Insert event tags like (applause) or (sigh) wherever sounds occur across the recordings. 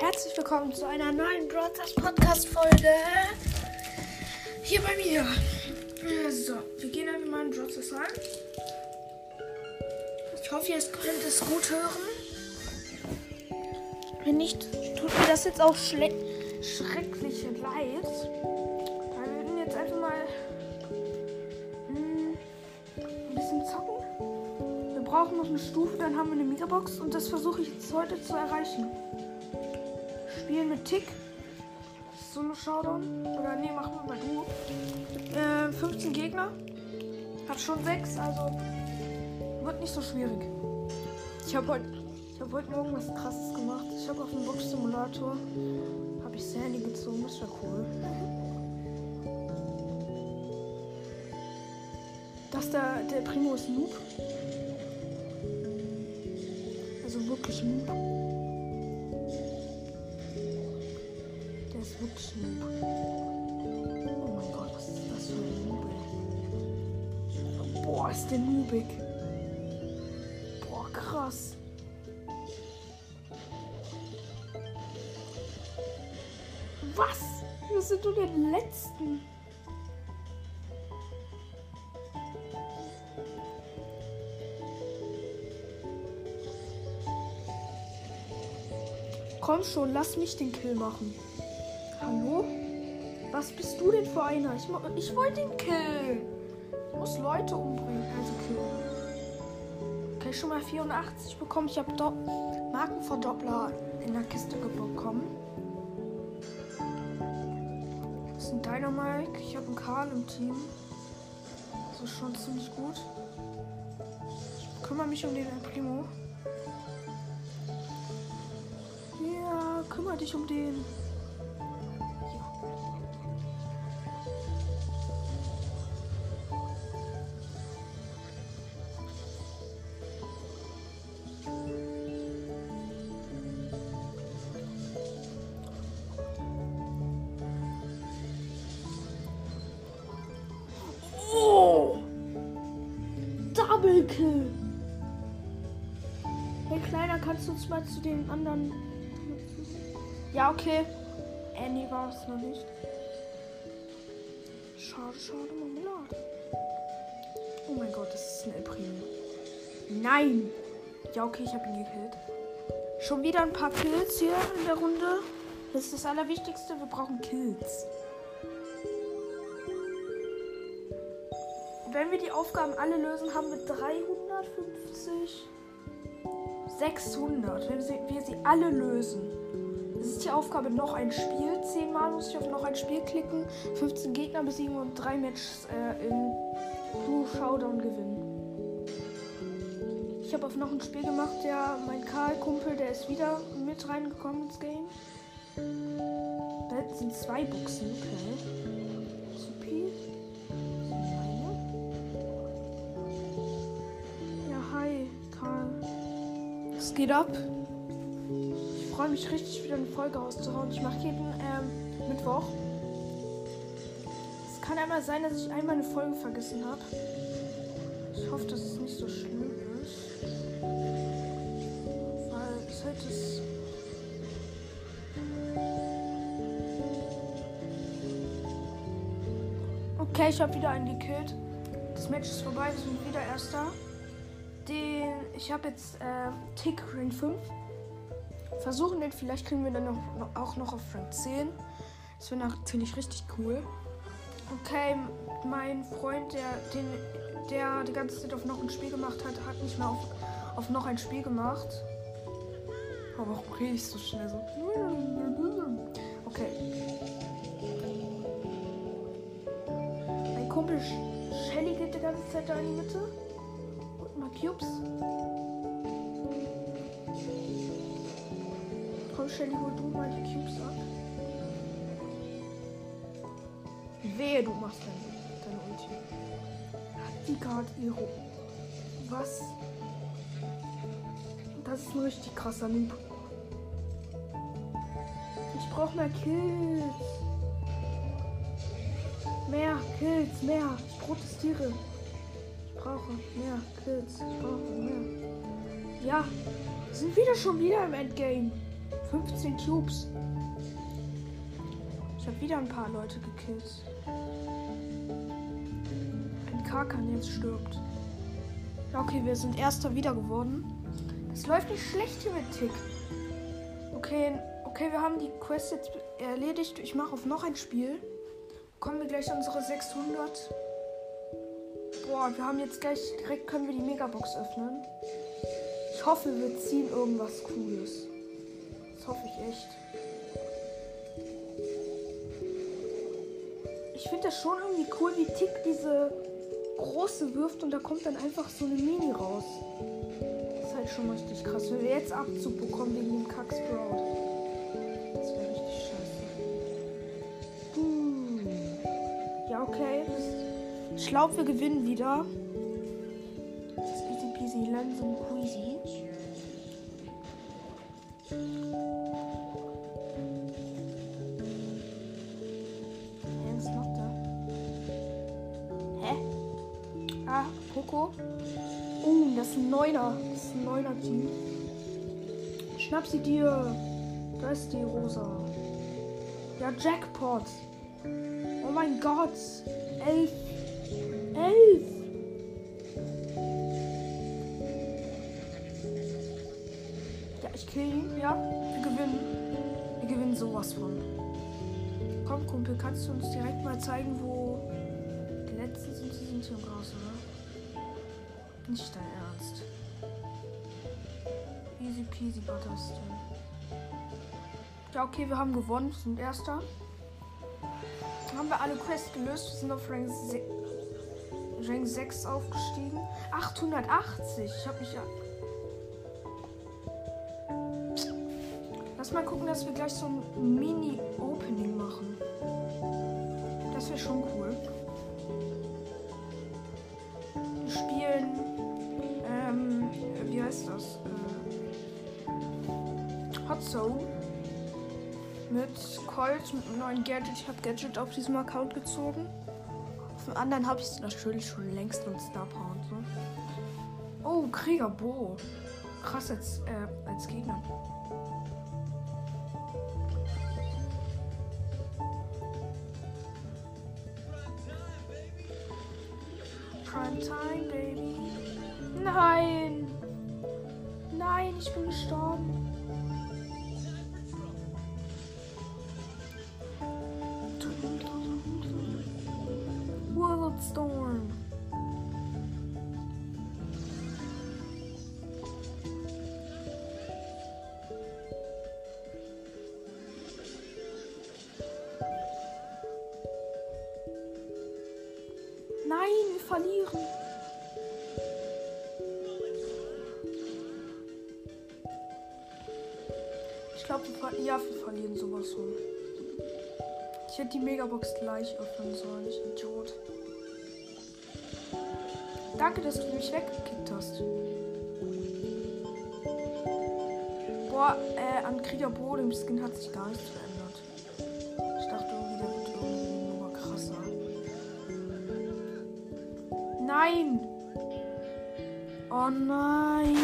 herzlich willkommen zu einer neuen Broadcast Podcast Folge. Hier bei mir. So, wir gehen einfach mal in Broadcast rein. Ich hoffe, ihr könnt es gut hören. Wenn nicht, tut mir das jetzt auch schrecklich leid. Wir werden jetzt einfach mal hm, ein bisschen zocken. Wir brauchen noch eine Stufe, dann haben wir eine Megabox und das versuche ich jetzt heute zu erreichen. Spielen mit Tick. Solo Showdown. Oder nee, machen wir mal du. Äh, 15 Gegner. Hat schon 6, also wird nicht so schwierig. Ich habe heute ich habe heute irgendwas krasses gemacht. Ich habe auf dem Box Simulator habe ich Sandy gezogen, das war cool. Das da der Primo ist Noob. Also wirklich Noob. Wirklich Noob. Oh mein Gott, was ist das für ein Noob? Ey? Boah, ist der noobig. Boah, krass. Was? Wir sind nur den letzten. Komm schon, lass mich den Kill machen. Was bist du denn für einer? Ich, ich wollte den Kill. Ich muss Leute umbringen, also killen. Okay, schon mal 84 bekommen. Ich habe Markenverdoppler in der Kiste bekommen. Das ist ein Dynamike. Ich habe einen Karl im Team. Das ist schon ziemlich gut. Ich kümmere mich um den Primo. Ja, kümmere dich um den. Kill! Hey Kleiner, kannst du uns mal zu den anderen. Ja, okay. Annie war es noch nicht. Schade, schade, Marmelade. Oh mein Gott, das ist ein El Primo. Nein! Ja, okay, ich habe ihn gekillt. Schon wieder ein paar Kills hier in der Runde. Das ist das Allerwichtigste. Wir brauchen Kills. Wenn wir die Aufgaben alle lösen, haben wir 350, 600. Wenn wir sie alle lösen. Das ist die Aufgabe noch ein Spiel. Zehnmal muss ich auf noch ein Spiel klicken. 15 Gegner besiegen und drei Matches äh, in Blue Showdown gewinnen. Ich habe auf noch ein Spiel gemacht. Der, mein Karl-Kumpel, der ist wieder mit reingekommen ins Game. Da sind zwei Boxen. Okay. Geht ab? Ich freue mich richtig, wieder eine Folge rauszuhauen. Ich mache jeden ähm, Mittwoch. Es kann einmal sein, dass ich einmal eine Folge vergessen habe. Ich hoffe, dass es nicht so schlimm ist. Weil es halt ist. Okay, ich habe wieder einen gekillt. Das Match ist vorbei, wir sind wieder Erster. Den, ich habe jetzt äh, Tick Ring 5. Versuchen den, vielleicht kriegen wir dann noch, auch noch auf Rank 10. Das wäre natürlich richtig cool. Okay, mein Freund, der, den, der die ganze Zeit auf noch ein Spiel gemacht hat, hat nicht mehr auf, auf noch ein Spiel gemacht. Aber warum rede ich so schnell so? Okay. Mein Kumpel Shelly geht die ganze Zeit da in die Mitte. Cubes. Komm, Shelly, hol du mal die Cubes ab. Wehe, du machst deine, deine Ulti. Hat die gerade ihre. Was? Das ist ein richtig krasser Noob. Ich brauche mehr Kills. Mehr Kills, mehr. Ich protestiere. Brauche mehr Kills. Ich brauche mehr. Ja, wir sind wieder schon wieder im Endgame. 15 Cubes. Ich habe wieder ein paar Leute gekillt. Ein Karkan jetzt stirbt. Okay, wir sind Erster wieder geworden. Das läuft nicht schlecht hier mit Tick. Okay, okay, wir haben die Quest jetzt erledigt. Ich mache auf noch ein Spiel. Kommen wir gleich unsere 600. Boah, wir haben jetzt gleich direkt können wir die Megabox öffnen. Ich hoffe, wir ziehen irgendwas Cooles. Das hoffe ich echt. Ich finde das schon irgendwie cool, wie Tick diese große wirft und da kommt dann einfach so eine Mini raus. Das ist halt schon richtig krass. Wenn wir jetzt Abzug bekommen wegen dem. Das Ich glaube, wir gewinnen wieder. Das ist easy peasy, langsam queasy. Hä, was macht er? Hä? Ah, Poco. Oh, das ist ein Neuner. Das ist ein Neuner-Team. Schnapp sie dir. Da ist die Rosa. Ja, Jackpot. Oh mein Gott. Elf. Elf. Ja, ich kill ihn. Ja, wir gewinnen. Wir gewinnen sowas von. Komm, Kumpel, kannst du uns direkt mal zeigen, wo die letzten sind? Die sind hier raus, oder? Nicht dein Ernst. Easy peasy butterston. Ja, okay, wir haben gewonnen. Wir sind Erster. Dann haben wir alle Quests gelöst. Wir sind auf Rank, se Rank 6 aufgestiegen. 880. Ich habe mich ja. Lass mal gucken, dass wir gleich so ein Mini-Opening machen. Das wäre schon cool. Wir spielen. Ähm, wie heißt das? Äh, Hot Zone. Mit Colt, mit einem neuen Gadget. Ich habe Gadget auf diesem Account gezogen. Dem anderen habe ich natürlich schon längst und Star Power und so. Oh, Krieger Bo. Krass als, äh, als Gegner. Ich hätte die Megabox gleich öffnen sollen, ich Idiot. Danke, dass du mich weggekickt hast. Boah, äh, an Krieger Bo, dem Skin hat sich gar nichts verändert. Ich dachte irgendwie, der wird irgendwie nur mal krasser. Nein! Oh nein!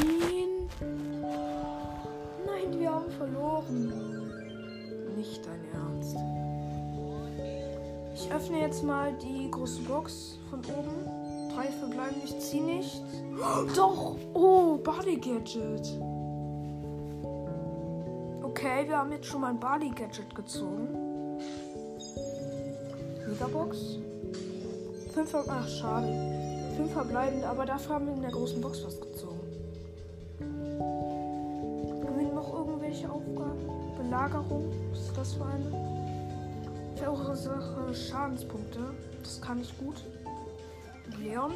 Nein, wir haben verloren. Ich öffne jetzt mal die große Box von oben. Drei verbleiben, ich ziehe nicht. (gasps) Doch! Oh, Body Gadget. Okay, wir haben jetzt schon mal ein Body Gadget gezogen. Megabox. Fünf Ver Ach, schade. Fünf verbleibende, aber dafür haben wir in der großen Box was gezogen. Haben wir noch irgendwelche Aufgaben? Belagerung? Was ist das für eine? Verursache Schadenspunkte. Das kann ich gut. Leon.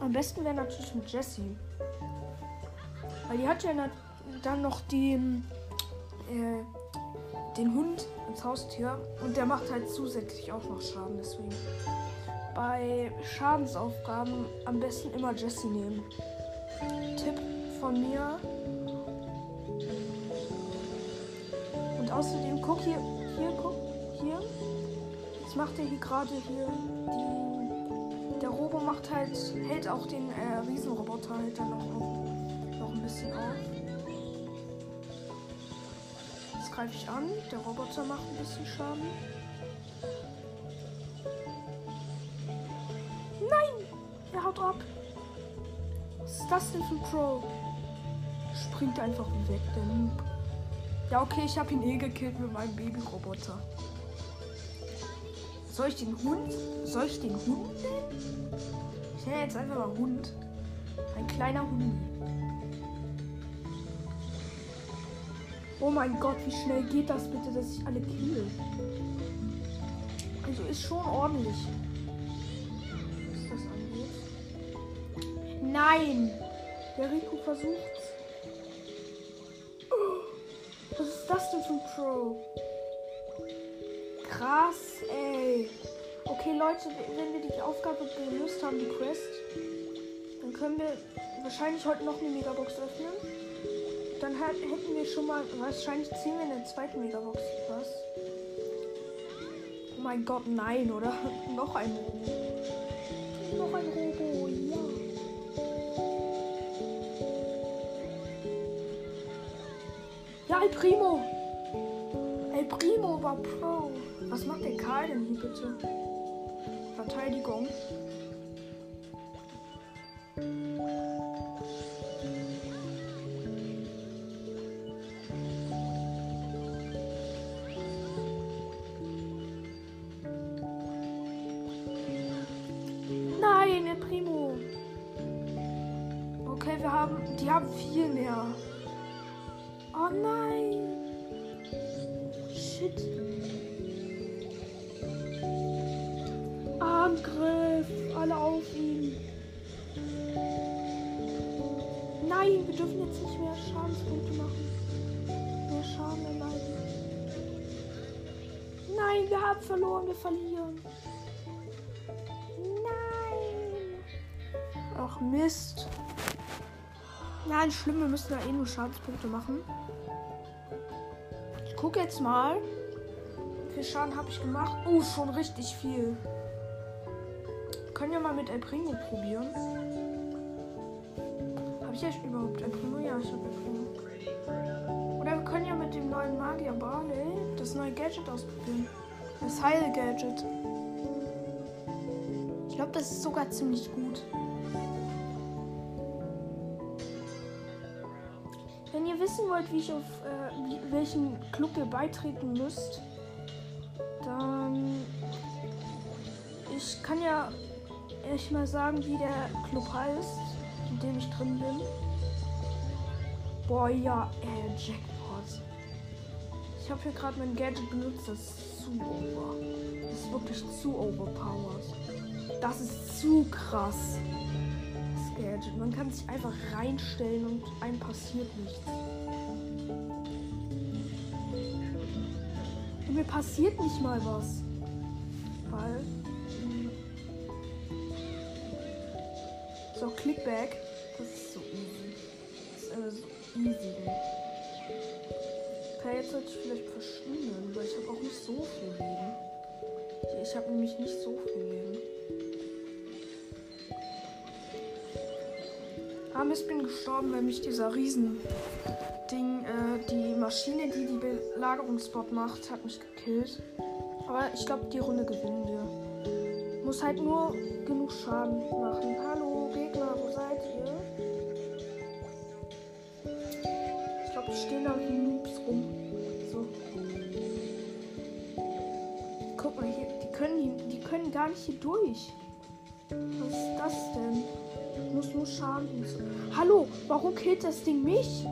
Am besten wäre natürlich mit Jessie. Weil die hat ja dann noch den, äh, den Hund als Haustier. Und der macht halt zusätzlich auch noch Schaden. Deswegen bei Schadensaufgaben am besten immer Jessie nehmen. Tipp von mir. Und außerdem guck hier, hier, guck, hier. Jetzt macht er hier gerade hier die. Der Robo macht halt, hält auch den äh, Riesenroboter halt dann noch, auf, noch ein bisschen auf. Jetzt greife ich an. Der Roboter macht ein bisschen Schaden. Nein! Er haut ab. Was ist das denn für ein Crow? Springt einfach weg, der Noob. Ja, okay, ich habe ihn eh gekillt mit meinem Babyroboter. Soll ich den Hund? Soll ich den Hund nennen? Ich nenne jetzt einfach mal Hund. Ein kleiner Hund. Oh mein Gott, wie schnell geht das bitte, dass ich alle kill? Also ist schon ordentlich. Was das angeht. Nein! Der Rico versucht. Pro? Krass, ey. Okay, Leute, wenn wir die Aufgabe gelöst haben, die Quest, dann können wir wahrscheinlich heute noch eine Megabox öffnen dann hätten wir schon mal. Wahrscheinlich ziehen wir in der zweiten Megabox. Was? Oh mein Gott, nein, oder? (laughs) noch ein Robo. Noch ein Robo, ja. Ja, Primo. El Primo war Pro. Was macht der Karl denn hier bitte? Verteidigung. Nein, schlimm, wir müssen da eh nur Schadenspunkte machen. Ich gucke jetzt mal. Wie viel Schaden habe ich gemacht? Oh, schon richtig viel. können wir mal mit El Primo probieren. Habe ich echt überhaupt El Primo? Ja, ich habe El Primo. Oder wir können ja mit dem neuen Magier Barley das neue Gadget ausprobieren. Das Heil-Gadget. Ich glaube, das ist sogar ziemlich gut. Wissen wollt, wie ich auf äh, welchen Club ihr beitreten müsst, dann ich kann ja echt mal sagen, wie der Club heißt, in dem ich drin bin. Boah, ja, äh, Jackpot. Ich habe hier gerade mein Gadget benutzt, das ist zu over. Das ist wirklich zu overpowered. Das ist zu krass. Das Gadget. Man kann sich einfach reinstellen und einem passiert nichts. Mir passiert nicht mal was. Weil. So, Clickback. Das ist so easy. Das ist immer so easy, ey. Okay, jetzt sollte ich vielleicht verschwinden, weil ich habe auch nicht so viel Leben. Ich habe nämlich nicht so viel Leben. Ah, Mist, bin gestorben, weil mich dieser Riesen die Maschine, die die Belagerungsbot macht, hat mich gekillt. Aber ich glaube, die Runde gewinnen wir. Muss halt nur genug Schaden machen. Hallo, Gegner, wo seid ihr? Ich glaube, die stehen da wie Noobs rum. So. Guck mal hier, die können, die können gar nicht hier durch. Was ist das denn? Muss nur Schaden. Hallo, warum killt das Ding mich?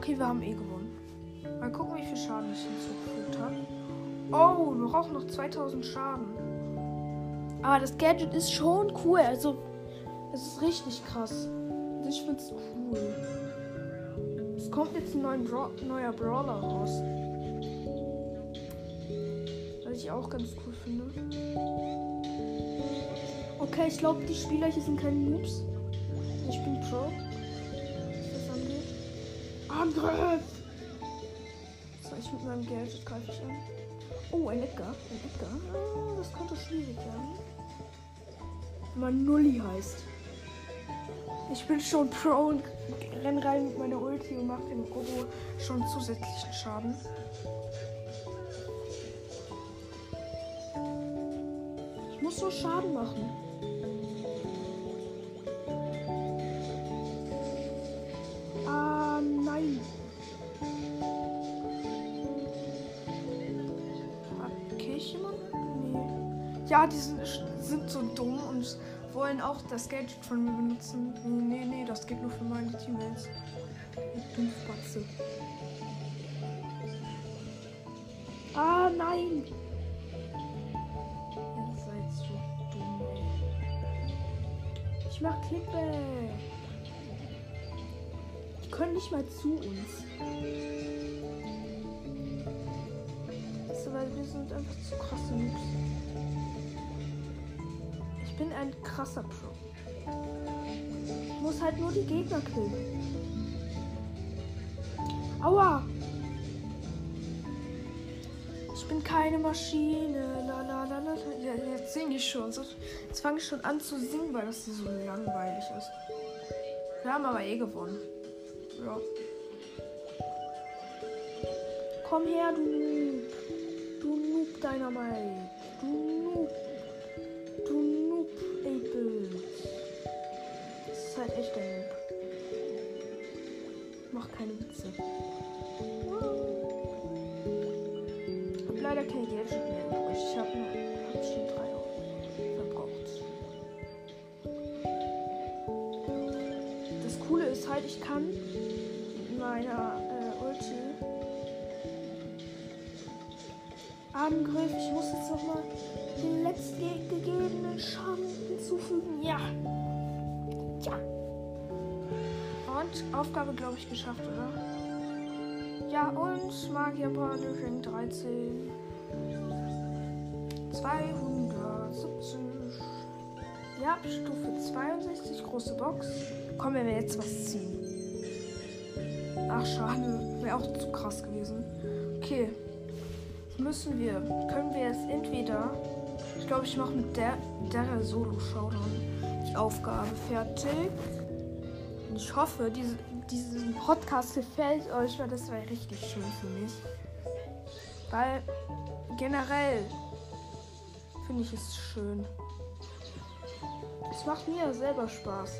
Okay, wir haben eh gewonnen. Mal gucken, wie viel Schaden ich hinzugefügt habe. Oh, wir brauchen noch 2000 Schaden. Aber das Gadget ist schon cool. Also, es ist richtig krass. Also, ich finde es cool. Es kommt jetzt ein Bra neuer Brawler raus. Was ich auch ganz cool finde. Okay, ich glaube, die Spieler hier sind keine Noobs. Ich bin Pro. Angriff! So, ich mit meinem Geld, jetzt greife ich an. Oh, ein Edgar. Ein Edgar. Ah, das könnte schwierig werden. Wenn man Nulli heißt. Ich bin schon Pro und renn rein mit meiner Ulti und mach dem Robo schon zusätzlichen Schaden. Ich muss so Schaden machen. Das Gadget von mir benutzen. Nee, nee, das geht nur für meine Teammates. Dumpfbatze. Ah, nein! Ihr seid so dumm, ey. Ich mach Clickback. Die können nicht mal zu uns. Weißt du, weil wir sind einfach zu krasse Noobs. Ich bin ein krasser Pro. Muss halt nur die Gegner killen. Aua! Ich bin keine Maschine. La, la, la, la. Ja, jetzt singe ich schon. Jetzt fange ich schon an zu singen, weil das so langweilig ist. Wir haben aber eh gewonnen. Ja. Komm her, du Noob. Du Noob Dynamite. Du Noob. Keine Witze. Hab leider kein Geld mehr übrig. Ich hab, nur, hab schon drei Euro verbraucht. Das Coole ist halt, ich kann mit meiner äh, Ulti Angriff. Ich muss jetzt nochmal den letztgegebenen Schaden hinzufügen. Ja. Ja. Aufgabe, glaube ich, geschafft, oder? Ja, und Magierbade Ring 13. 270. Ja, Stufe 62, große Box. Komm, wenn wir jetzt was ziehen. Ach, schade. Wäre auch zu krass gewesen. Okay. Müssen wir. Können wir jetzt entweder. Ich glaube, ich mache mit der, der Solo-Showdown die Aufgabe fertig. Ich hoffe, diese, diesen Podcast gefällt euch, weil das wäre richtig schön für mich. Weil generell finde ich es schön. Es macht mir selber Spaß.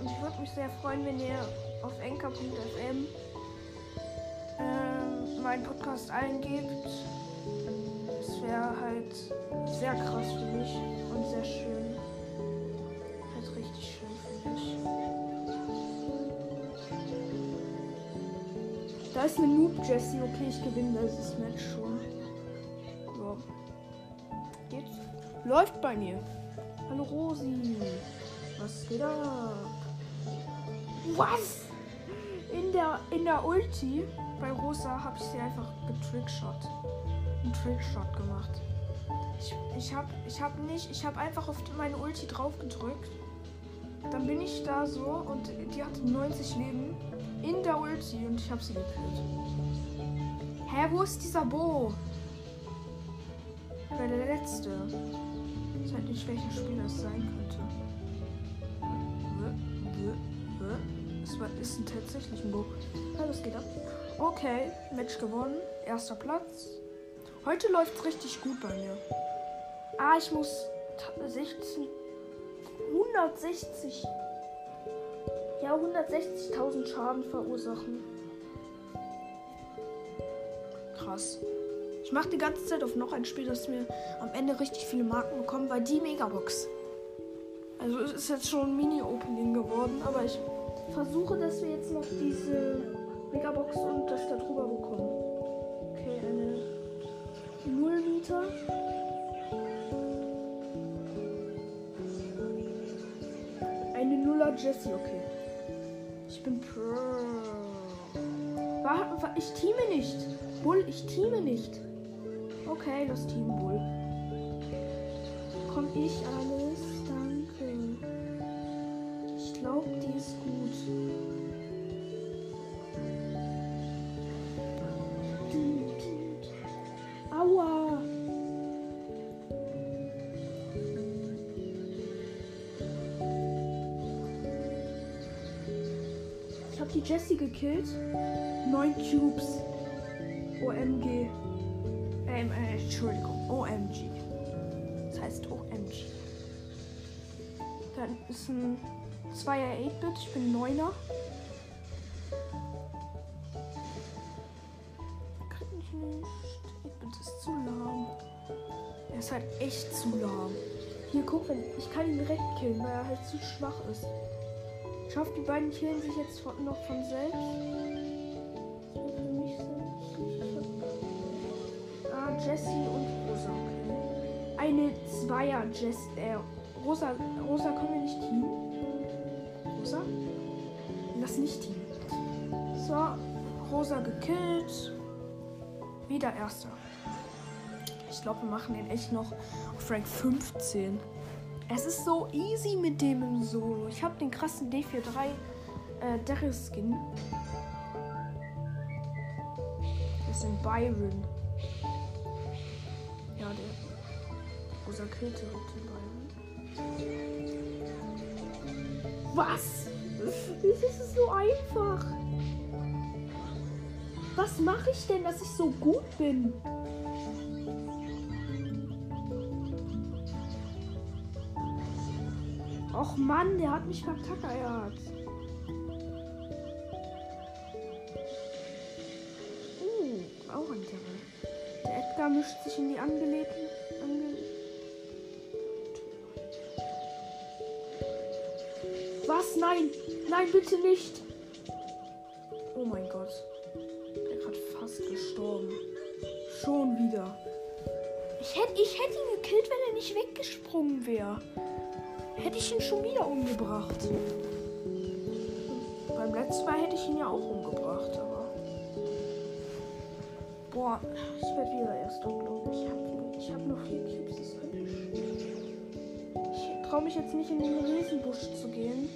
Und ich würde mich sehr freuen, wenn ihr auf enker.fm ähm, meinen Podcast eingebt. Das wäre halt sehr krass für mich und sehr schön. Da ist eine Noob Jessie. Okay, ich gewinne dieses Match schon. So. Geht's? Läuft bei mir. Hallo Rosi. Was geht ab? Was? In der, in der Ulti bei Rosa habe ich sie einfach getrickshot. Einen Trickshot gemacht. Ich, ich habe ich hab nicht, ich habe einfach auf meine Ulti drauf gedrückt. Dann bin ich da so und die hatte 90 Leben der Ulti und ich habe sie gekillt. Hä, wo ist dieser Bo? Wer der letzte? Ich weiß halt nicht, welcher Spieler es sein könnte. Es war, ist ein tatsächlich ein Bo. Ja, das geht ab. Okay, Match gewonnen. Erster Platz. Heute läuft es richtig gut bei mir. Ah, ich muss 16. 160. Ja, 160.000 Schaden verursachen. Krass. Ich mache die ganze Zeit auf noch ein Spiel, das mir am Ende richtig viele Marken bekommt, weil die Megabox. Also es ist jetzt schon ein Mini-Opening geworden, aber ich versuche, dass wir jetzt noch diese Megabox und das da drüber bekommen. Okay, eine 0 Meter. Eine Nuller Jessie, okay. Ich teame nicht. Bull, ich teame nicht. Okay, das Team Bull. Komm ich alles? Danke. Ich glaube, die ist gut. Die Jessie gekillt. Neun Cubes. OMG. Ähm, äh, Entschuldigung. OMG. Das heißt OMG. Dann ist ein 2er 8-Bit. Ich bin 9er. Kann ich nicht. 8-Bit ist zu lahm. Er ist halt echt zu lahm. Hier, guck, wenn, ich kann ihn direkt killen, weil er halt zu schwach ist. Ich hoffe, die beiden killen sich jetzt noch von selbst. Ah, Jessie und Rosa. Eine Zweier Jess, äh, Rosa, Rosa können wir nicht teamen? Rosa? Lass nicht teamen. So, Rosa gekillt. Wieder Erster. Ich glaube, wir machen den echt noch auf Rank 15. Es ist so easy mit dem im Solo. Ich habe den krassen D43 äh, Darius Skin. Das ist ein Byron. Ja, der rosa Kälte Byron. Was? Das ist so einfach. Was mache ich denn, dass ich so gut bin? Mann, der hat mich verkackert. Uh, auch ein Terror. Der Edgar mischt sich in die angelegten. Ange Was? Nein! Nein, bitte nicht! Oh mein Gott. Der gerade fast gestorben. Schon wieder. Ich hätte ich hätt ihn gekillt, wenn er nicht weggesprungen wäre hätte ich ihn schon wieder umgebracht. Beim letzten Mal hätte ich ihn ja auch umgebracht, aber. Boah, ich werde wieder erst glaube ich. Ich habe hab noch vier Cubes, das könnte ich. Ich traue mich jetzt nicht in den Riesenbusch zu gehen.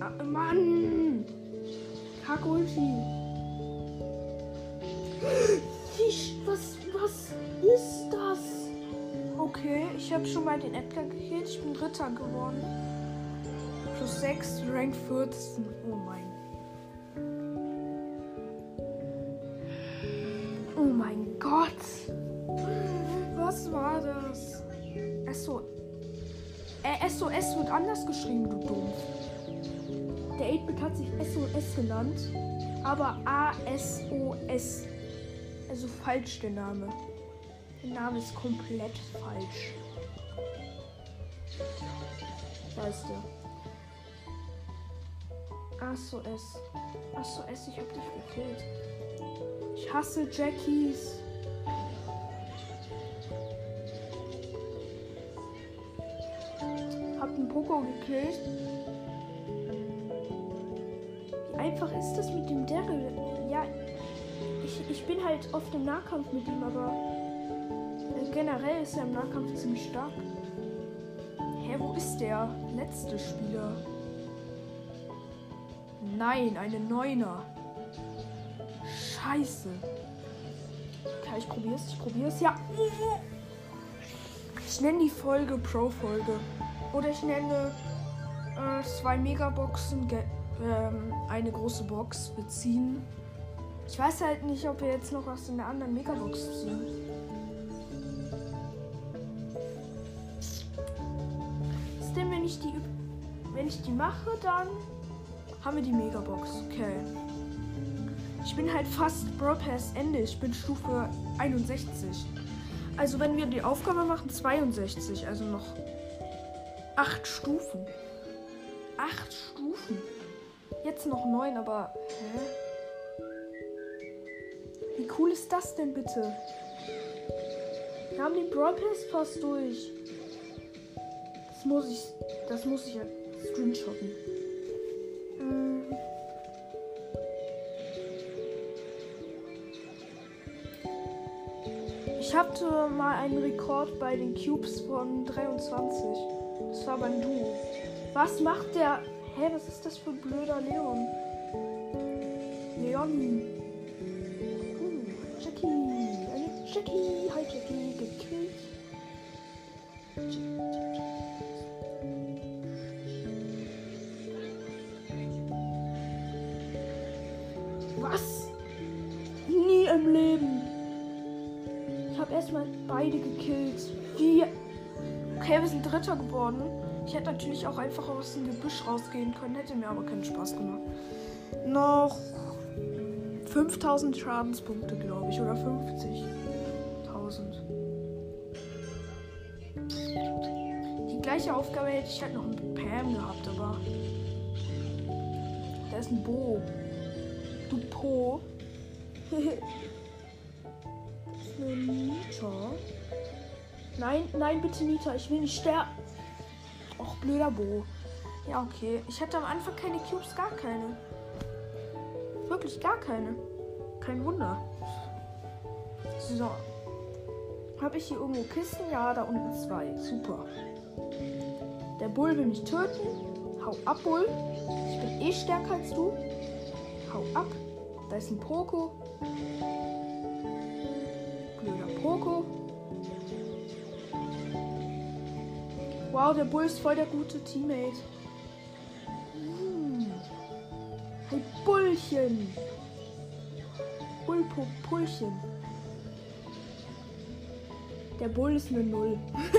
Ah, Mann! Kakulti! Was, was ist das? Okay, ich habe schon mal den Edgar gekillt. Ich bin Dritter geworden. Plus 6, Rank 14. Oh mein. Oh mein Gott. Was war das? SO. Äh, SOS wird anders geschrieben, du dumm. Der 8-Bit hat sich SOS genannt, aber ASOS. Also falsch der Name. Der Name ist komplett falsch. Weißt du. SOS. SOS, ich hab dich gekillt. Ich hasse Jackies. Hab einen Poco gekillt. Wie einfach ist das mit dem Daryl? Ja, ich, ich bin halt oft im Nahkampf mit ihm, aber generell ist er im Nahkampf ziemlich stark. Hä, wo ist der letzte Spieler? Nein, eine Neuner. Scheiße. Okay, ich probier's, ich probier's. Ja. Ich nenne die Folge Pro-Folge. Oder ich nenne äh, zwei Megaboxen, ähm, eine große Box beziehen. Ich weiß halt nicht, ob wir jetzt noch was in der anderen Megabox ziehen. Wenn ich die wenn ich die mache, dann haben wir die Megabox. Okay. Ich bin halt fast Brawl Pass Ende. Ich bin Stufe 61. Also wenn wir die Aufgabe machen, 62. Also noch 8 Stufen. 8 Stufen. Jetzt noch 9, aber. Hä? Wie cool ist das denn bitte? Wir haben den Brawl Pass fast durch. Muss ich. Das muss ich ja screenshotten. Ähm. Ich hatte mal einen Rekord bei den Cubes von 23. Das war beim Duo. Was macht der? Hä, was ist das für ein blöder Leon? Leon. Uh, Jackie. Jackie. Hi Jackie. Gekillt. Beide gekillt. Wie? Okay, wir sind Dritter geworden. Ich hätte natürlich auch einfach aus dem Gebüsch rausgehen können, hätte mir aber keinen Spaß gemacht. Noch 5000 Schadenspunkte, glaube ich, oder 50.000. Die gleiche Aufgabe hätte ich halt noch mit Pam gehabt, aber. Da ist ein Bo. Du Po. (laughs) Nein, nein, bitte Nita, ich will nicht sterben. Och, blöder Bo. Ja, okay. Ich hatte am Anfang keine Cubes, gar keine. Wirklich gar keine. Kein Wunder. So. Habe ich hier irgendwo Kisten? Ja, da unten zwei. Super. Der Bull will mich töten. Hau ab, Bull. Ich bin eh stärker als du. Hau ab. Da ist ein Poko. Blöder Poko. Wow, der Bull ist voll der gute Teammate. Hm. Hey, Bullchen. Bullpo, Pullchen. Der Bull ist eine Null. (laughs)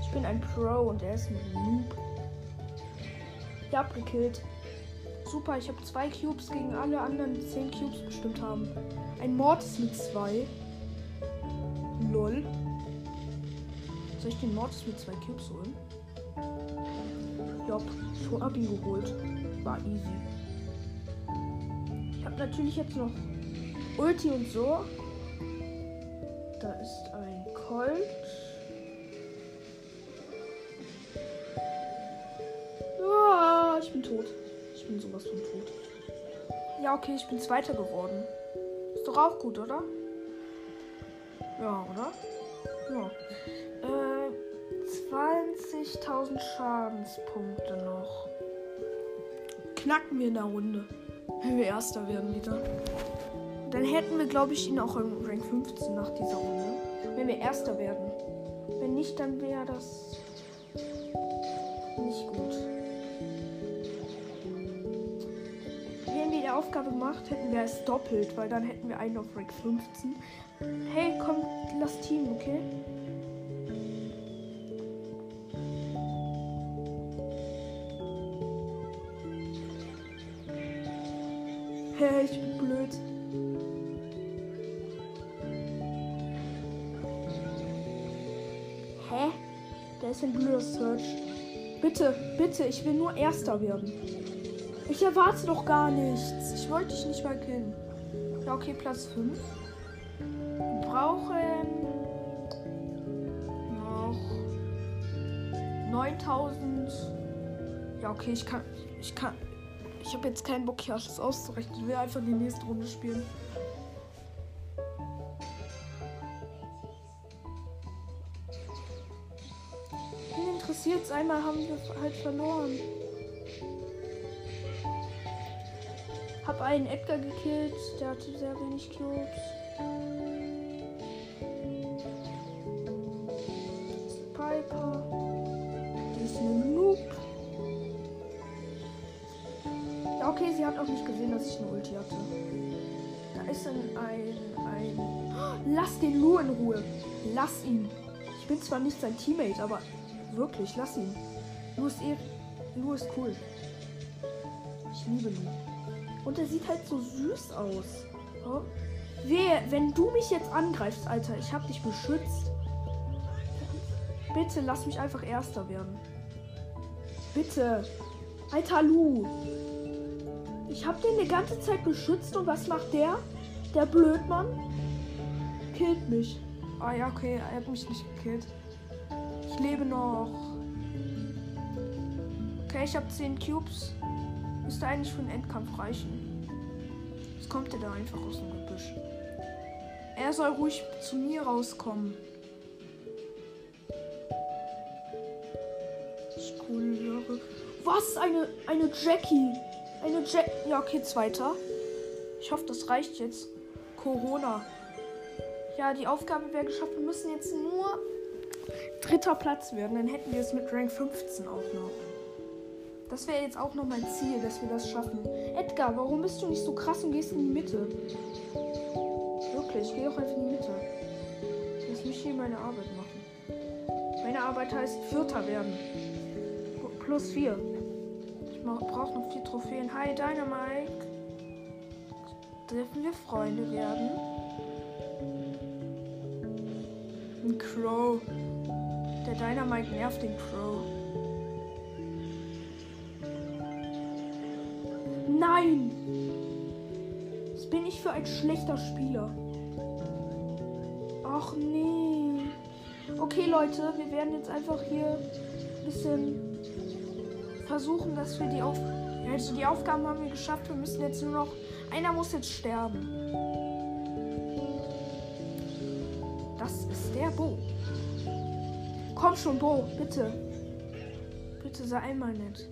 ich bin ein Pro und er ist ein Noob. Ich hab gekillt. Super, ich habe zwei Cubes gegen alle anderen, die zehn Cubes bestimmt haben. Ein Mortis mit zwei. Lol. Soll ich den Mortis mit zwei Cubes holen? Jopp, schon hab ihn geholt. War easy. Ich habe natürlich jetzt noch Ulti und so. Da ist ein Colt. Ah, ich bin tot. Ich bin sowas von tot. Ja, okay, ich bin Zweiter geworden. Ist doch auch gut, oder? Ja, oder? Ja. Äh, 20.000 Schadenspunkte noch. Knacken wir in der Runde. Wenn wir Erster werden wieder. Dann hätten wir, glaube ich, ihn auch im Rank 15 nach dieser Runde. Wenn wir Erster werden. Wenn nicht, dann wäre das nicht gut. Wenn wir die Aufgabe gemacht hätten, wäre es doppelt, weil dann hätten wir einen auf Rank 15. Hey, komm, lass Team, okay? Blöder Search. Bitte, bitte, ich will nur Erster werden. Ich erwarte doch gar nichts. Ich wollte dich nicht mal killen. Ja, okay, Platz 5. Wir brauchen noch 9000. Ja, okay, ich kann. Ich kann. Ich habe jetzt keinen Bock, hier alles auszurechnen. Ich will einfach die nächste Runde spielen. Interessiert's? Einmal haben wir halt verloren. Hab einen Edgar gekillt, der hatte sehr wenig Cubes. Piper. Die ist eine Noob. Ja, okay, sie hat auch nicht gesehen, dass ich eine Ulti hatte. Da ist dann ein, ein. Lass den Lu in Ruhe. Lass ihn. Ich bin zwar nicht sein Teammate, aber wirklich, lass ihn. Lu ist eh. Lu ist cool. Ich liebe Lu. Und er sieht halt so süß aus. Oh. Wehe, wenn du mich jetzt angreifst, Alter, ich hab dich beschützt. Bitte lass mich einfach Erster werden. Bitte. Alter Lu. Ich hab den die ganze Zeit beschützt und was macht der? Der Blödmann? Killt mich. Ah ja, okay, er hat mich nicht gekillt. Ich lebe noch. Okay, ich habe 10 Cubes. Müsste eigentlich für den Endkampf reichen. Jetzt kommt er da einfach aus dem Gebüsch. Er soll ruhig zu mir rauskommen. Was? Eine, eine Jackie. Eine Jack. Ja, okay, zweiter. Ich hoffe, das reicht jetzt. Corona. Ja, die Aufgabe wäre geschafft. Wir müssen jetzt nur dritter Platz werden. Dann hätten wir es mit Rank 15 auch noch. Das wäre jetzt auch noch mein Ziel, dass wir das schaffen. Edgar, warum bist du nicht so krass und gehst in die Mitte? Wirklich, geh doch einfach in die Mitte. Lass mich hier meine Arbeit machen. Meine Arbeit heißt Vierter werden. Plus vier. Ich brauche noch vier Trophäen. Hi, Dynamite. Dürfen wir Freunde werden? Ein Crow. Der Dynamite nervt den Crow. Nein! Was bin ich für ein schlechter Spieler? Ach nee. Okay, Leute, wir werden jetzt einfach hier ein bisschen versuchen, dass wir die Auf also die Aufgaben haben wir geschafft. Wir müssen jetzt nur noch. Einer muss jetzt sterben. Das ist der Bo. Komm schon, Bo, bitte. Bitte sei einmal nett.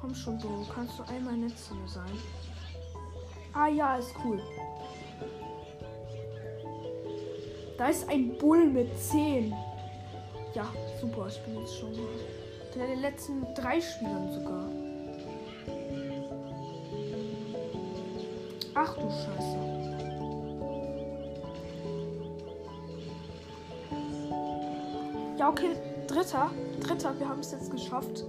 Komm schon, Bo, kannst du einmal nett zu mir sein? Ah ja, ist cool. Da ist ein Bull mit 10. Ja, super. Ich bin jetzt schon mal. Der den letzten drei Spielern sogar. Ach du Scheiße. Ja, okay. Dritter. Dritter. Wir haben es jetzt geschafft.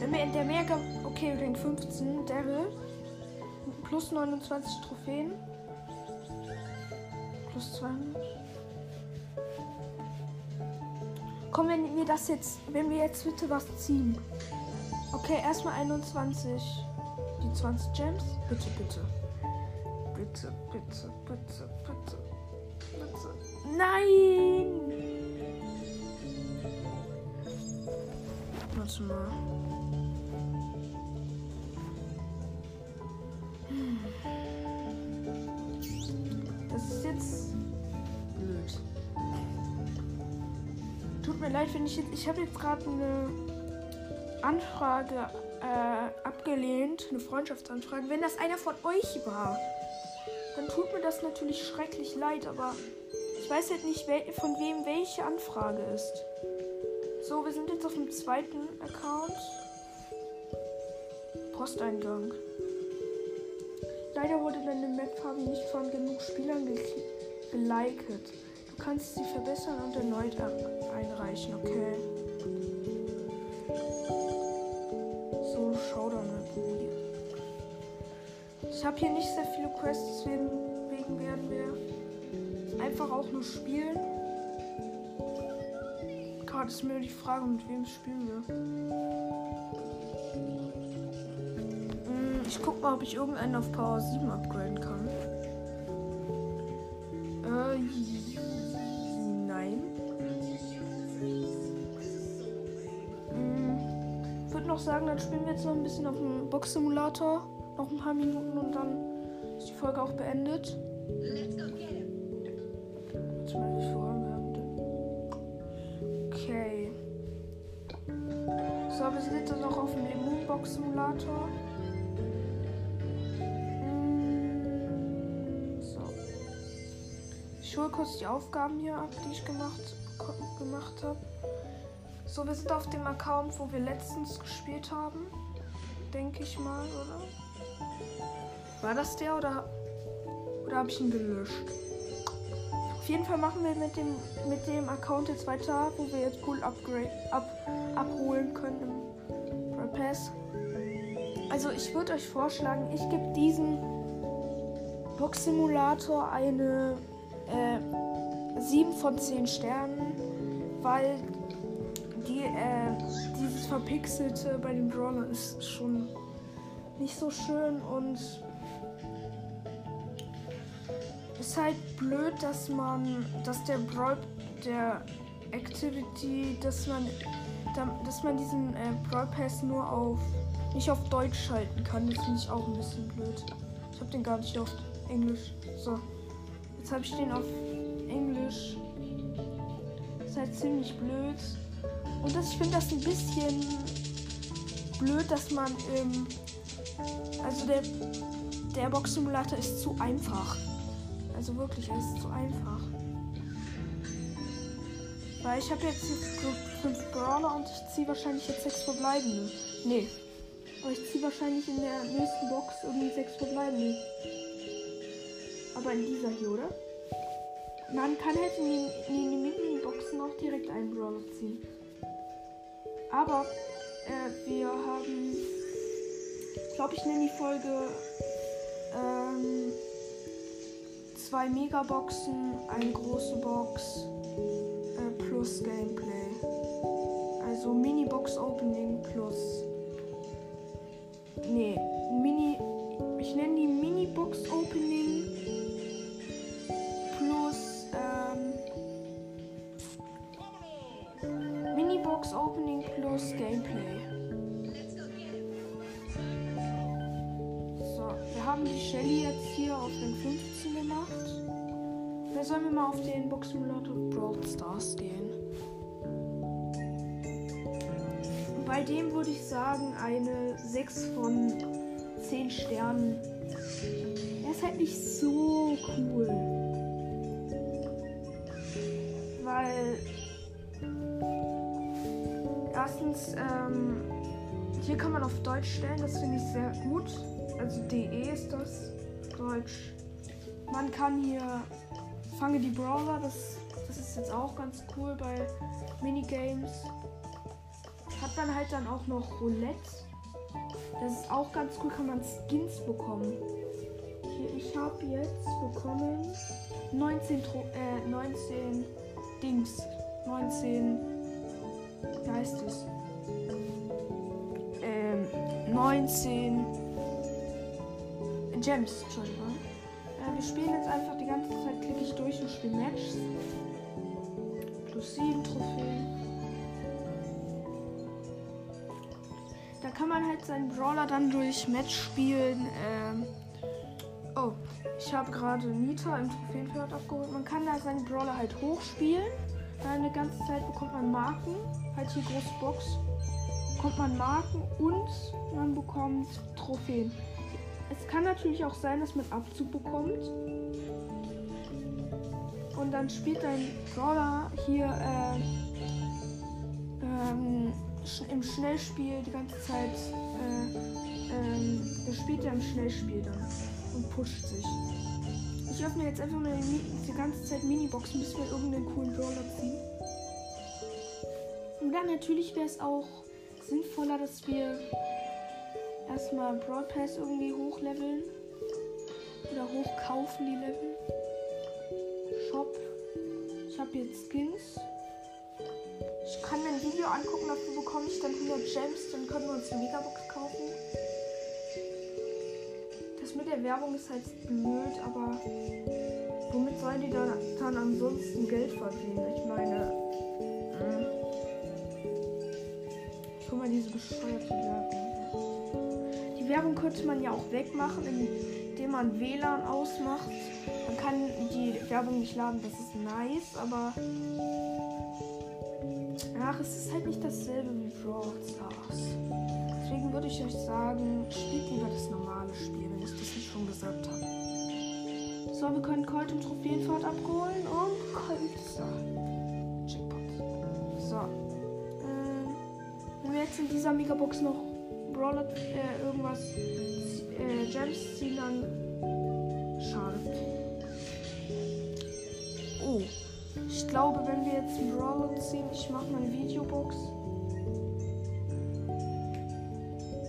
Der, der Mega. Okay, Rank 15. Daryl. Plus 29 Trophäen. Plus 200. Komm, wenn wir das jetzt, wenn wir jetzt bitte was ziehen. Okay, erstmal 21. Die 20 Gems. Bitte, bitte. Bitte, bitte, bitte, bitte. Bitte. Nein! Warte mal. Das ist jetzt blöd. Tut mir leid, wenn ich jetzt. Ich habe jetzt gerade eine Anfrage äh, abgelehnt, eine Freundschaftsanfrage. Wenn das einer von euch war, dann tut mir das natürlich schrecklich leid, aber ich weiß halt nicht, von wem welche Anfrage ist. So, wir sind jetzt auf dem zweiten Account. Posteingang. Leider wurde deine Mapfarbe nicht von genug Spielern geliket. Du kannst sie verbessern und erneut einreichen, okay? So, schau dann irgendwie. Ich habe hier nicht sehr viele Quests, deswegen werden wir einfach auch nur spielen. Gerade ist mir die Frage, mit wem spielen wir. Hm, ich guck mal, ob ich irgendeinen auf Power 7 upgraden kann. Äh, nein. Ich würde noch sagen, dann spielen wir jetzt noch ein bisschen auf dem Box-Simulator. Noch ein paar Minuten und dann ist die Folge auch beendet. Let's go get him. Warte mal, wie So, wir sind jetzt noch auf dem Lemon-Box Simulator. Hm, so. Ich hole kurz die Aufgaben hier ab, die ich gemacht, gemacht habe. So, wir sind auf dem Account, wo wir letztens gespielt haben. Denke ich mal, oder? War das der oder, oder habe ich ihn gelöscht? Auf jeden Fall machen wir mit dem, mit dem Account jetzt weiter, wo wir jetzt Pool Upgrade ab, abholen können im Pro Pass. Also ich würde euch vorschlagen, ich gebe diesen Box Simulator eine äh, 7 von 10 Sternen, weil die, äh, dieses Verpixelte bei den Brawlern ist schon nicht so schön und ist halt blöd, dass man, dass der Brawl, der Activity, dass man, dass man diesen äh, Brawl Pass nur auf, nicht auf Deutsch schalten kann. Das finde ich auch ein bisschen blöd. Ich habe den gar nicht auf Englisch. So, jetzt habe ich den auf Englisch. Ist halt ziemlich blöd. Und das, ich finde das ein bisschen blöd, dass man, ähm, also der, der Box-Simulator ist zu einfach. Also wirklich, es ist zu einfach. Weil ich habe jetzt hier fünf Brawler und ich ziehe wahrscheinlich jetzt sechs verbleibende. Nee. Aber ich ziehe wahrscheinlich in der nächsten Box irgendwie sechs verbleibende. Aber in dieser hier, oder? Man kann halt in die, in Mini-Boxen auch direkt einen Brawler ziehen. Aber äh, wir haben, ich glaube, ich nenne die Folge ähm, zwei Megaboxen, eine große Box äh, plus Gameplay. Also Mini-Box Opening plus. Nee, Mini. Ich nenne die Mini-Box Opening plus. Ähm, Mini-Box Opening plus Gameplay. So, wir haben die Shelly jetzt hier auf den 15 gemacht. Da sollen wir mal auf den Box Simulator Brawl Stars gehen. Bei dem würde ich sagen eine 6 von 10 Sternen. Er ist halt nicht so cool. Weil erstens, ähm, hier kann man auf Deutsch stellen, das finde ich sehr gut. Also DE ist das Deutsch. Man kann hier fange die Brawler, das, das ist jetzt auch ganz cool bei Minigames. Hat man halt dann auch noch Roulette. Das ist auch ganz cool, kann man Skins bekommen. Hier, ich habe jetzt bekommen 19, äh, 19 Dings. 19, wie heißt es? Ähm, 19 Gems, Entschuldigung. Äh, wir spielen jetzt einfach die ganze Zeit, klicke ich durch und spiele Matches. Plus 7 Trophäen. Kann man halt seinen Brawler dann durch Match spielen. Ähm oh, ich habe gerade Nita im Trophäenfeld abgeholt. Man kann da seinen Brawler halt hochspielen. Dann eine ganze Zeit bekommt man Marken. Halt hier große Box. Bekommt man Marken und man bekommt Trophäen. Es kann natürlich auch sein, dass man Abzug bekommt. Und dann spielt dein Brawler hier äh, ähm, im Schnellspiel die ganze Zeit. Äh, ähm, der spielt ja im Schnellspiel dann und pusht sich. Ich öffne jetzt einfach mal die ganze Zeit Miniboxen, bis wir irgendeinen coolen Brawler ziehen. Und dann natürlich wäre es auch sinnvoller, dass wir erstmal Broad Pass irgendwie hochleveln. Oder hochkaufen die Level. Shop. Ich habe jetzt Skins. Ich kann mir ein Video angucken, dafür bekomme ich dann 100 Gems, dann können wir uns eine Megabox kaufen. Das mit der Werbung ist halt blöd, aber womit sollen die dann, dann ansonsten Geld verdienen? Ich meine, mh. guck mal diese bescheuerte Werbung. Die Werbung könnte man ja auch wegmachen, indem man WLAN ausmacht. Man kann die Werbung nicht laden, das ist nice, aber ach, es ist halt nicht dasselbe wie Brawl Stars. Deswegen würde ich euch sagen, spielt lieber das normale Spiel, wenn ich das nicht schon gesagt habe. So, wir können Colt im Trophäenfahrt abholen und Colt. So. Checkpoint. So. Ähm, wenn wir jetzt in dieser Megabox noch Brawler äh, irgendwas äh, Gems ziehen, dann Ich glaube, wenn wir jetzt einen Brawler ziehen, ich mache meine Videobox.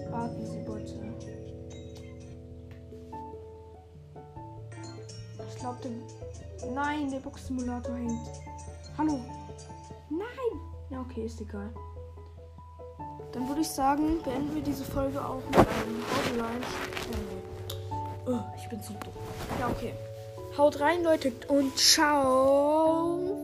Warten Sie bitte. Ich glaube, der. Nein, der Box-Simulator hängt. Hallo. Nein. Ja, okay, ist egal. Dann würde ich sagen, beenden wir diese Folge auch mit einem Haut rein. Oh, ich bin so dumm. Ja, okay. Haut rein, Leute, und ciao.